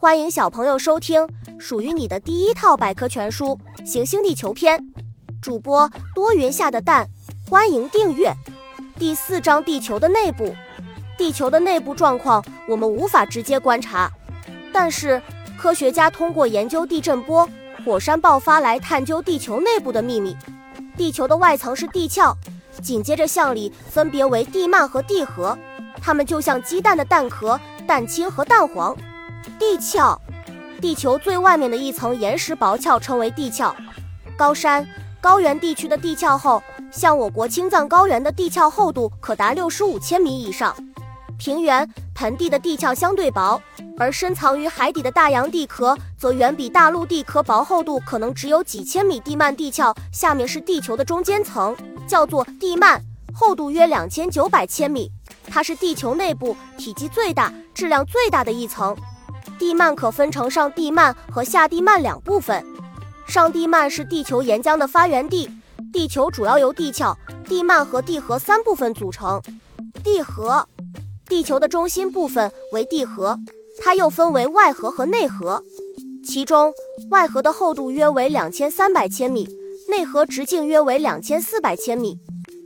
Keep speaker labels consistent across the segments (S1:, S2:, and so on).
S1: 欢迎小朋友收听属于你的第一套百科全书《行星地球篇》，主播多云下的蛋，欢迎订阅。第四章：地球的内部。地球的内部状况我们无法直接观察，但是科学家通过研究地震波、火山爆发来探究地球内部的秘密。地球的外层是地壳，紧接着向里分别为地幔和地核，它们就像鸡蛋的蛋壳、蛋清和蛋黄。地壳，地球最外面的一层岩石薄壳称为地壳。高山、高原地区的地壳厚，像我国青藏高原的地壳厚度可达六十五千米以上。平原、盆地的地壳相对薄，而深藏于海底的大洋地壳则远比大陆地壳薄，厚度可能只有几千米。地幔地壳下面是地球的中间层，叫做地幔，厚度约两千九百千米，它是地球内部体积最大、质量最大的一层。地幔可分成上地幔和下地幔两部分。上地幔是地球岩浆的发源地。地球主要由地壳、地幔和地核三部分组成。地核，地球的中心部分为地核，它又分为外核和内核。其中，外核的厚度约为两千三百千米，内核直径约为两千四百千米。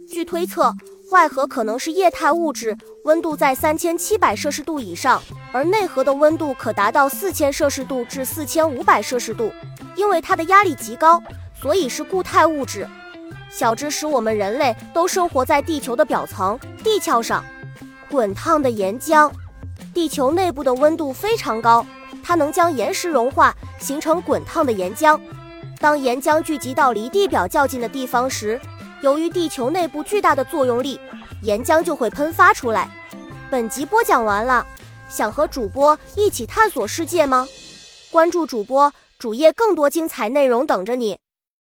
S1: 据推测，外核可能是液态物质，温度在三千七百摄氏度以上。而内核的温度可达到四千摄氏度至四千五百摄氏度，因为它的压力极高，所以是固态物质。小知识：我们人类都生活在地球的表层地壳上。滚烫的岩浆，地球内部的温度非常高，它能将岩石融化，形成滚烫的岩浆。当岩浆聚集到离地表较近的地方时，由于地球内部巨大的作用力，岩浆就会喷发出来。本集播讲完了。想和主播一起探索世界吗？关注主播主页，更多精彩内容等着你。